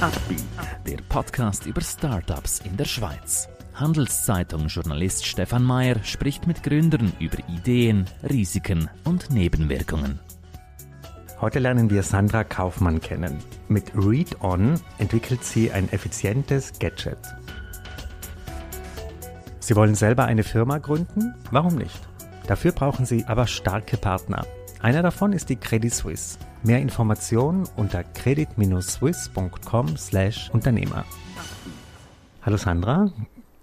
Upbeat, der Podcast über Startups in der Schweiz. Handelszeitung-Journalist Stefan Mayer spricht mit Gründern über Ideen, Risiken und Nebenwirkungen. Heute lernen wir Sandra Kaufmann kennen. Mit Read On entwickelt sie ein effizientes Gadget. Sie wollen selber eine Firma gründen? Warum nicht? Dafür brauchen Sie aber starke Partner. Einer davon ist die Credit Suisse. Mehr Informationen unter credit-swiss.com/Unternehmer. Hallo Sandra,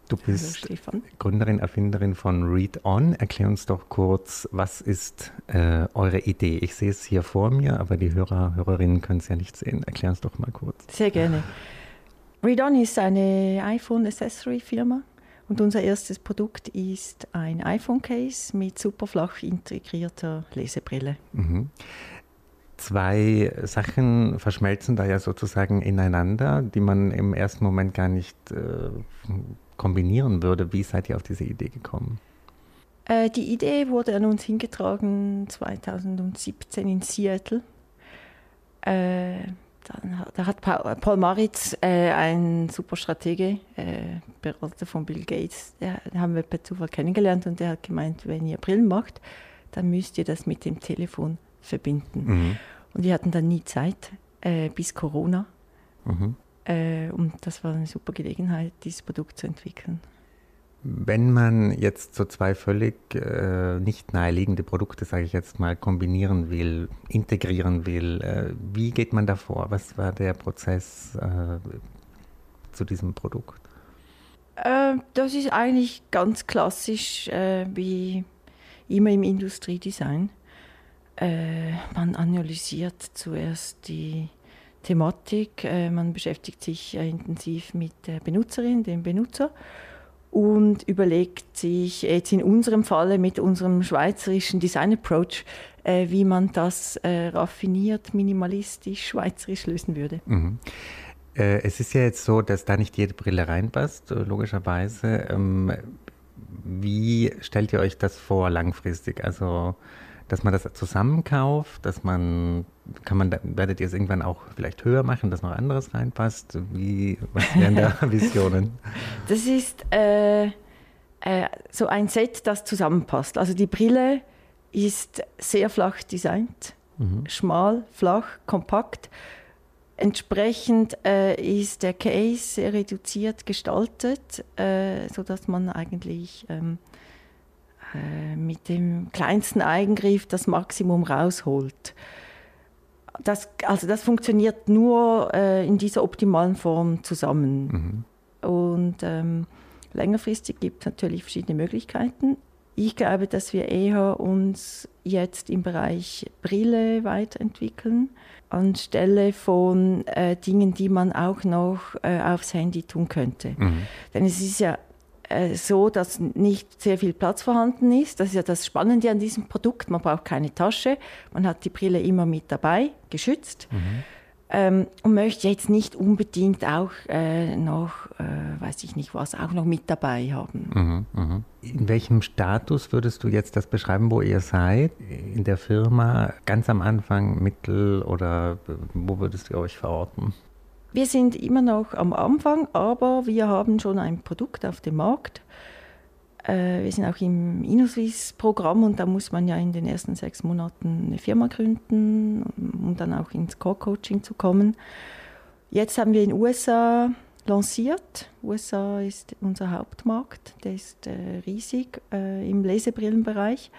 du bist Gründerin, Erfinderin von Read On. Erklär uns doch kurz, was ist äh, eure Idee? Ich sehe es hier vor mir, aber die Hörer, Hörerinnen können es ja nicht sehen. Erklär uns doch mal kurz. Sehr gerne. Read On ist eine iPhone-Accessory-Firma und unser erstes Produkt ist ein iPhone-Case mit superflach integrierter Lesebrille. Mhm. Zwei Sachen verschmelzen da ja sozusagen ineinander, die man im ersten Moment gar nicht äh, kombinieren würde. Wie seid ihr auf diese Idee gekommen? Äh, die Idee wurde an uns hingetragen 2017 in Seattle. Äh, dann, da hat Paul Maritz, äh, ein super Stratege, äh, Berater von Bill Gates, der, den haben wir per Zufall kennengelernt und der hat gemeint, wenn ihr Brillen macht, dann müsst ihr das mit dem Telefon verbinden. Mhm. Und wir hatten dann nie Zeit, äh, bis Corona. Mhm. Äh, und das war eine super Gelegenheit, dieses Produkt zu entwickeln. Wenn man jetzt so zwei völlig äh, nicht naheliegende Produkte, sage ich jetzt mal, kombinieren will, integrieren will, äh, wie geht man da vor? Was war der Prozess äh, zu diesem Produkt? Äh, das ist eigentlich ganz klassisch äh, wie immer im Industriedesign. Äh, man analysiert zuerst die Thematik, man beschäftigt sich intensiv mit der Benutzerin, dem Benutzer und überlegt sich jetzt in unserem Falle mit unserem schweizerischen Design Approach, äh, wie man das äh, raffiniert, minimalistisch, schweizerisch lösen würde. Mhm. Äh, es ist ja jetzt so, dass da nicht jede Brille reinpasst, logischerweise. Ähm, wie stellt ihr euch das vor langfristig? Also dass man das zusammenkauft, dass man, kann man, werdet ihr es irgendwann auch vielleicht höher machen, dass noch anderes reinpasst? Wie, was wären da Visionen? Das ist äh, äh, so ein Set, das zusammenpasst. Also die Brille ist sehr flach designt, mhm. schmal, flach, kompakt. Entsprechend äh, ist der Case sehr reduziert gestaltet, äh, sodass man eigentlich ähm, äh, mit dem kleinsten Eigengriff das Maximum rausholt. Das, also das funktioniert nur äh, in dieser optimalen Form zusammen. Mhm. Und ähm, längerfristig gibt es natürlich verschiedene Möglichkeiten. Ich glaube, dass wir eher uns jetzt im Bereich Brille weiterentwickeln, anstelle von äh, Dingen, die man auch noch äh, aufs Handy tun könnte. Mhm. Denn es ist ja äh, so, dass nicht sehr viel Platz vorhanden ist. Das ist ja das Spannende an diesem Produkt. Man braucht keine Tasche, man hat die Brille immer mit dabei, geschützt. Mhm. Ähm, und möchte jetzt nicht unbedingt auch äh, noch, äh, weiß ich nicht was, auch noch mit dabei haben. Mhm, mh. In welchem Status würdest du jetzt das beschreiben, wo ihr seid? In der Firma, ganz am Anfang, mittel oder wo würdest du euch verorten? Wir sind immer noch am Anfang, aber wir haben schon ein Produkt auf dem Markt. Äh, wir sind auch im InnoSwiss-Programm und da muss man ja in den ersten sechs Monaten eine Firma gründen, um dann auch ins Core-Coaching zu kommen. Jetzt haben wir in den USA lanciert. USA ist unser Hauptmarkt, der ist äh, riesig äh, im Lesebrillenbereich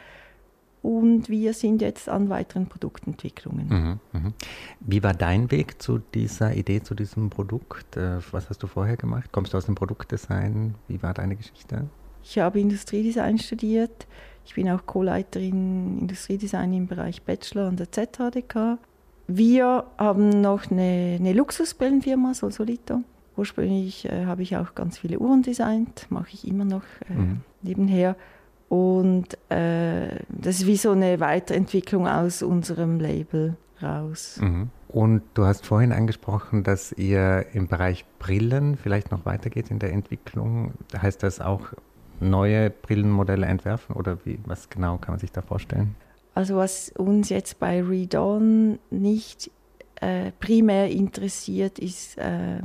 und wir sind jetzt an weiteren Produktentwicklungen. Mhm, mh. Wie war dein Weg zu dieser Idee, zu diesem Produkt? Äh, was hast du vorher gemacht? Kommst du aus dem Produktdesign? Wie war deine Geschichte? Ich habe Industriedesign studiert. Ich bin auch Co-Leiterin Industriedesign im Bereich Bachelor an der ZHDK. Wir haben noch eine, eine Luxusbrillenfirma, Solsolito. Ursprünglich äh, habe ich auch ganz viele Uhren designt, mache ich immer noch äh, mhm. nebenher. Und äh, das ist wie so eine Weiterentwicklung aus unserem Label raus. Mhm. Und du hast vorhin angesprochen, dass ihr im Bereich Brillen vielleicht noch weitergeht in der Entwicklung. Heißt das auch neue Brillenmodelle entwerfen oder wie, was genau kann man sich da vorstellen? Also was uns jetzt bei Redon nicht äh, primär interessiert, ist äh,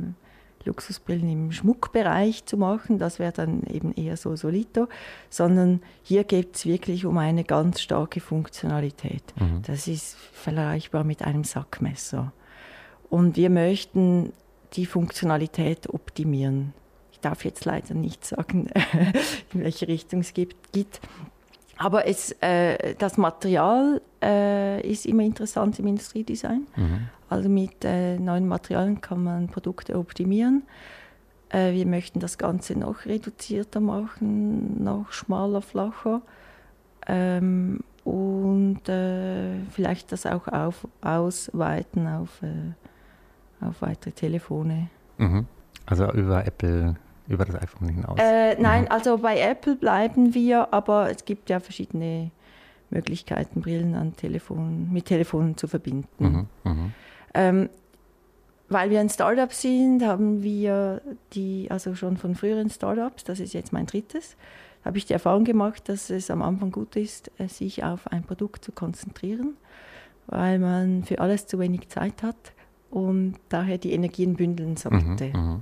Luxusbrillen im Schmuckbereich zu machen. Das wäre dann eben eher so Solito, sondern hier geht es wirklich um eine ganz starke Funktionalität. Mhm. Das ist vergleichbar mit einem Sackmesser. Und wir möchten die Funktionalität optimieren. Ich darf jetzt leider nicht sagen, in welche Richtung es gibt. Aber es, äh, das Material äh, ist immer interessant im Industriedesign. Mhm. Also mit äh, neuen Materialien kann man Produkte optimieren. Äh, wir möchten das Ganze noch reduzierter machen, noch schmaler, flacher. Ähm, und äh, vielleicht das auch auf, ausweiten auf, äh, auf weitere Telefone. Mhm. Also über Apple über das iPhone hinaus? Äh, nein, mhm. also bei Apple bleiben wir, aber es gibt ja verschiedene Möglichkeiten, Brillen an Telefon, mit Telefonen zu verbinden. Mhm. Mhm. Ähm, weil wir ein Startup sind, haben wir die, also schon von früheren Startups, das ist jetzt mein drittes, habe ich die Erfahrung gemacht, dass es am Anfang gut ist, äh, sich auf ein Produkt zu konzentrieren, weil man für alles zu wenig Zeit hat und daher die Energien bündeln sollte. Mhm, mh.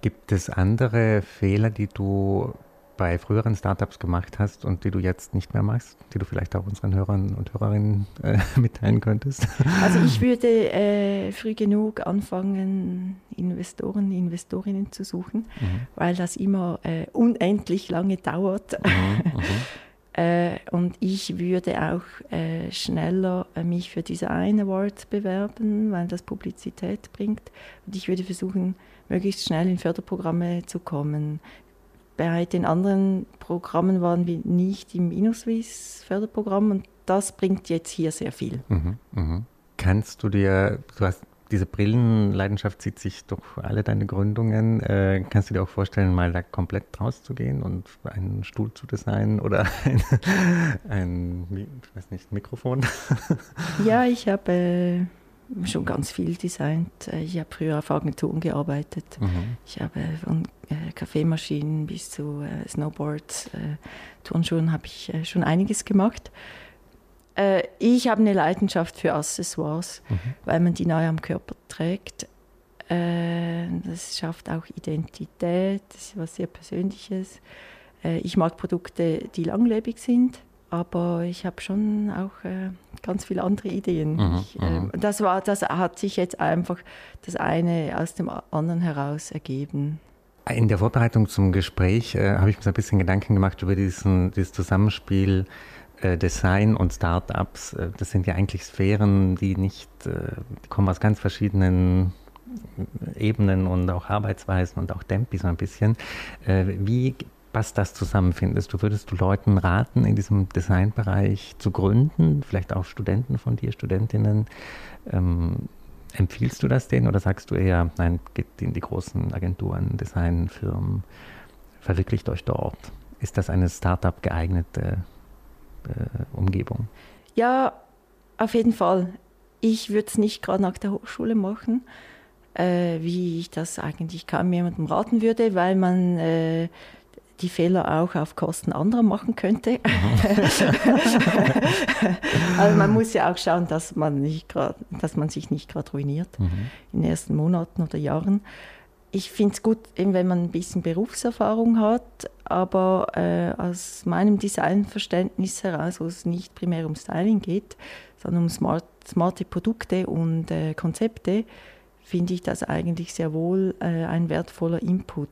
Gibt es andere Fehler, die du bei früheren Startups gemacht hast und die du jetzt nicht mehr machst, die du vielleicht auch unseren Hörern und Hörerinnen äh, mitteilen könntest? Also ich würde äh, früh genug anfangen, Investoren, Investorinnen zu suchen, mhm. weil das immer äh, unendlich lange dauert. Mhm, mhm. Äh, und ich würde auch äh, schneller äh, mich für Design Awards bewerben, weil das Publizität bringt. Und ich würde versuchen, möglichst schnell in Förderprogramme zu kommen. Bei den anderen Programmen waren wir nicht im InnoSwiss Förderprogramm und das bringt jetzt hier sehr viel. Mhm, mh. Kannst du dir, du hast diese Brillenleidenschaft zieht sich durch alle deine Gründungen. Äh, kannst du dir auch vorstellen, mal da komplett rauszugehen und einen Stuhl zu designen oder ein, ein ich weiß nicht, Mikrofon? ja, ich habe äh, schon ganz viel designt. Äh, ich habe früher auf Agenturen gearbeitet. Mhm. Ich habe von äh, Kaffeemaschinen bis zu äh, Snowboards, Turnschuhen habe ich schon einiges gemacht. Ich habe eine Leidenschaft für Accessoires, mhm. weil man die neu am Körper trägt. das schafft auch Identität, das ist was sehr Persönliches. ich mag Produkte, die langlebig sind aber ich habe schon auch äh, ganz viele andere Ideen. Mhm, ich, äh, das, war, das hat sich jetzt einfach das eine aus dem anderen heraus ergeben. In der Vorbereitung zum Gespräch äh, habe ich mir so ein bisschen Gedanken gemacht über diesen, dieses Zusammenspiel äh, Design und Startups. Äh, das sind ja eigentlich Sphären, die nicht, äh, die kommen aus ganz verschiedenen Ebenen und auch Arbeitsweisen und auch Tempi so ein bisschen. Wie passt das zusammen, findest du? Würdest du Leuten raten, in diesem Designbereich zu gründen? Vielleicht auch Studenten von dir, Studentinnen? Ähm, empfiehlst du das denen oder sagst du eher, nein, geht in die großen Agenturen, Designfirmen, verwirklicht euch dort? Ist das eine Startup geeignete äh, Umgebung? Ja, auf jeden Fall. Ich würde es nicht gerade nach der Hochschule machen, äh, wie ich das eigentlich kaum jemandem raten würde, weil man äh, die Fehler auch auf Kosten anderer machen könnte. also man muss ja auch schauen, dass man, nicht grad, dass man sich nicht gerade ruiniert mhm. in den ersten Monaten oder Jahren. Ich finde es gut, wenn man ein bisschen Berufserfahrung hat, aber äh, aus meinem Designverständnis heraus, wo es nicht primär um Styling geht, sondern um smart, smarte Produkte und äh, Konzepte, finde ich das eigentlich sehr wohl äh, ein wertvoller Input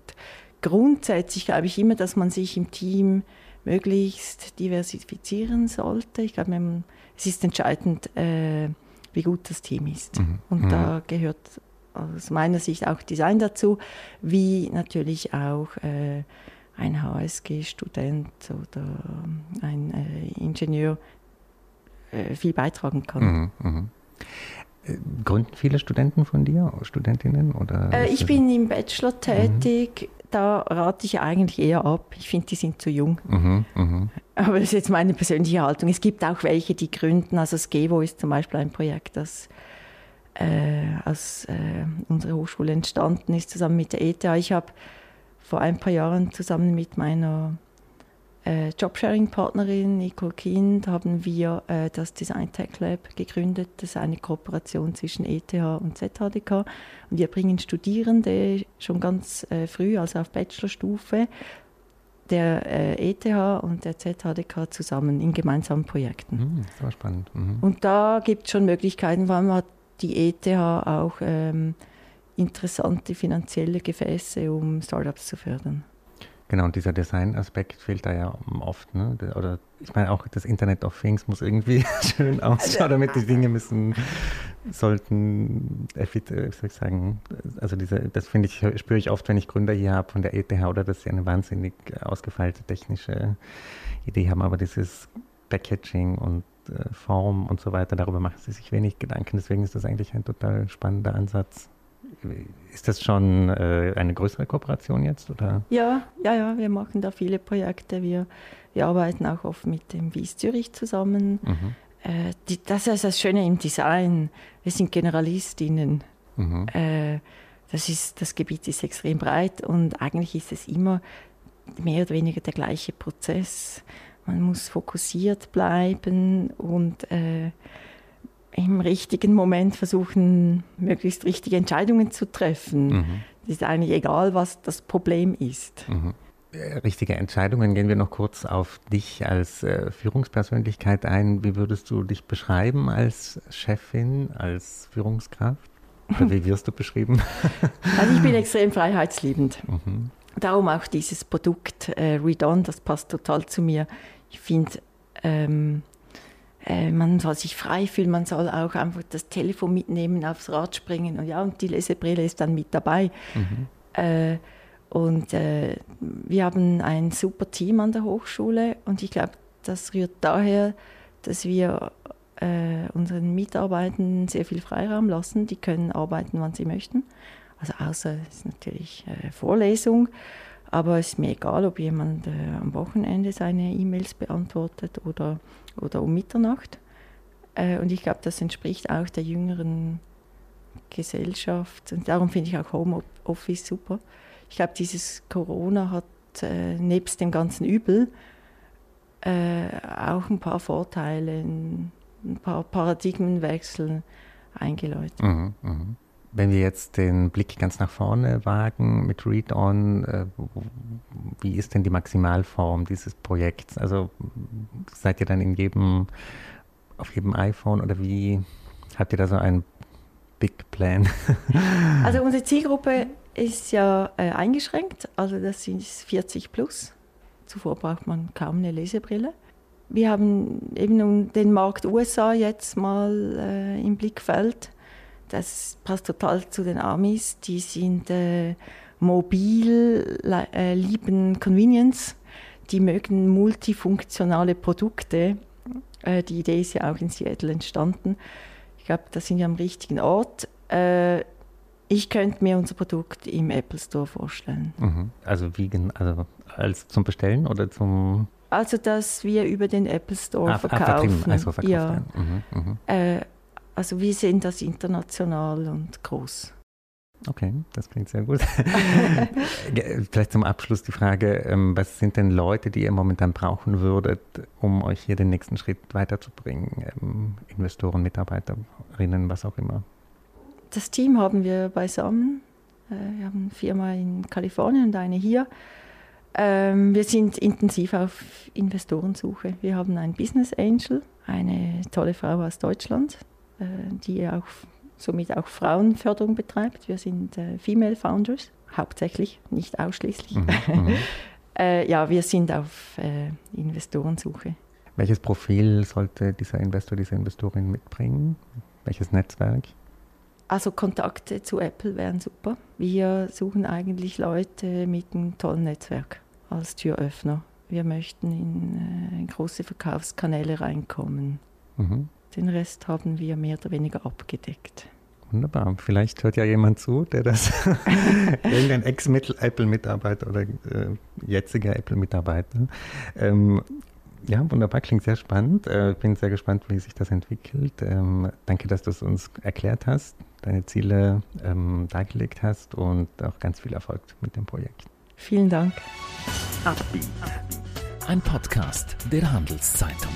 grundsätzlich glaube ich immer, dass man sich im Team möglichst diversifizieren sollte. Ich glaube, es ist entscheidend, äh, wie gut das Team ist. Mhm. Und mhm. da gehört aus meiner Sicht auch Design dazu, wie natürlich auch äh, ein HSG-Student oder ein äh, Ingenieur äh, viel beitragen kann. Mhm. mhm. Gründen viele Studenten von dir, Studentinnen? Oder äh, ich bin im Bachelor mhm. tätig. Da rate ich eigentlich eher ab. Ich finde, die sind zu jung. Mhm, mh. Aber das ist jetzt meine persönliche Haltung. Es gibt auch welche, die gründen. Also Skevo ist zum Beispiel ein Projekt, das äh, aus äh, unserer Hochschule entstanden ist, zusammen mit der ETH. Ich habe vor ein paar Jahren zusammen mit meiner äh, Jobsharing-Partnerin Nicole Kind haben wir äh, das Design Tech Lab gegründet. Das ist eine Kooperation zwischen ETH und ZHDK. Und wir bringen Studierende schon ganz äh, früh, also auf Bachelorstufe, der äh, ETH und der ZHDK zusammen in gemeinsamen Projekten. Mhm, das war spannend. Mhm. Und da gibt es schon Möglichkeiten, vor allem hat die ETH auch ähm, interessante finanzielle Gefäße, um Startups zu fördern. Genau, und dieser Design-Aspekt fehlt da ja oft. Ne? Oder ich meine auch das Internet of Things muss irgendwie schön ausschauen, damit die Dinge müssen, sollten, äh, wie soll ich sagen, also diese, das finde ich, spüre ich oft, wenn ich Gründer hier habe von der ETH oder dass sie eine wahnsinnig ausgefeilte technische Idee haben, aber dieses Packaging und äh, Form und so weiter, darüber machen sie sich wenig Gedanken. Deswegen ist das eigentlich ein total spannender Ansatz. Ist das schon äh, eine größere Kooperation jetzt? Oder? Ja, ja, ja, wir machen da viele Projekte. Wir, wir arbeiten auch oft mit dem Wies Zürich zusammen. Mhm. Äh, die, das ist das Schöne im Design. Wir sind Generalistinnen. Mhm. Äh, das, ist, das Gebiet ist extrem breit und eigentlich ist es immer mehr oder weniger der gleiche Prozess. Man muss fokussiert bleiben und äh, im richtigen Moment versuchen, möglichst richtige Entscheidungen zu treffen. Mhm. Es ist eigentlich egal, was das Problem ist. Mhm. Äh, richtige Entscheidungen. Gehen wir noch kurz auf dich als äh, Führungspersönlichkeit ein. Wie würdest du dich beschreiben als Chefin, als Führungskraft? Oder wie wirst du beschrieben? Also ich bin extrem freiheitsliebend. Mhm. Darum auch dieses Produkt äh, Redon, das passt total zu mir. Ich finde, ähm, äh, man soll sich frei fühlen, man soll auch einfach das Telefon mitnehmen, aufs Rad springen und ja, und die Lesebrille ist dann mit dabei. Mhm. Äh, und äh, wir haben ein super Team an der Hochschule und ich glaube, das rührt daher, dass wir äh, unseren Mitarbeitern sehr viel Freiraum lassen. Die können arbeiten, wann sie möchten. Also außer es ist natürlich äh, Vorlesung. Aber es ist mir egal, ob jemand äh, am Wochenende seine E-Mails beantwortet oder, oder um Mitternacht. Äh, und ich glaube, das entspricht auch der jüngeren Gesellschaft. Und darum finde ich auch Homeoffice super. Ich glaube, dieses Corona hat äh, nebst dem ganzen Übel äh, auch ein paar Vorteile, ein paar Paradigmenwechsel eingeläutet. Mhm, mh. Wenn wir jetzt den Blick ganz nach vorne wagen mit Read-On, äh, wie ist denn die Maximalform dieses Projekts? Also seid ihr dann in jedem, auf jedem iPhone oder wie habt ihr da so einen Big Plan? also unsere Zielgruppe ist ja äh, eingeschränkt, also das sind 40 plus. Zuvor braucht man kaum eine Lesebrille. Wir haben eben den Markt USA jetzt mal äh, im Blickfeld das passt total zu den Amis. Die sind äh, mobil, äh, lieben Convenience. Die mögen multifunktionale Produkte. Äh, die Idee ist ja auch in Seattle entstanden. Ich glaube, da sind wir am richtigen Ort. Äh, ich könnte mir unser Produkt im Apple Store vorstellen. Mhm. Also wie also als zum Bestellen oder zum also, dass wir über den Apple Store ah, verkaufen. Ah, also verkauft ja. Mhm, mh. äh, also wir sehen das international und groß. Okay, das klingt sehr gut. Vielleicht zum Abschluss die Frage, ähm, was sind denn Leute, die ihr momentan brauchen würdet, um euch hier den nächsten Schritt weiterzubringen? Ähm, Investoren, Mitarbeiterinnen, was auch immer. Das Team haben wir beisammen. Äh, wir haben eine Firma in Kalifornien und eine hier. Ähm, wir sind intensiv auf Investorensuche. Wir haben einen Business Angel, eine tolle Frau aus Deutschland, die auch somit auch Frauenförderung betreibt. Wir sind äh, Female Founders, hauptsächlich, nicht ausschließlich. Mhm, mhm. äh, ja, wir sind auf äh, Investorensuche. Welches Profil sollte dieser Investor, diese Investorin mitbringen? Welches Netzwerk? Also Kontakte zu Apple wären super. Wir suchen eigentlich Leute mit einem tollen Netzwerk als Türöffner. Wir möchten in, in große Verkaufskanäle reinkommen. Mhm. Den Rest haben wir mehr oder weniger abgedeckt. Wunderbar. Vielleicht hört ja jemand zu, der das, irgendein Ex-Apple-Mitarbeiter oder äh, jetziger Apple-Mitarbeiter. Ähm, ja, wunderbar, klingt sehr spannend. Äh, bin sehr gespannt, wie sich das entwickelt. Ähm, danke, dass du es uns erklärt hast, deine Ziele ähm, dargelegt hast und auch ganz viel Erfolg mit dem Projekt. Vielen Dank. Upbeat ein Podcast der Handelszeitung.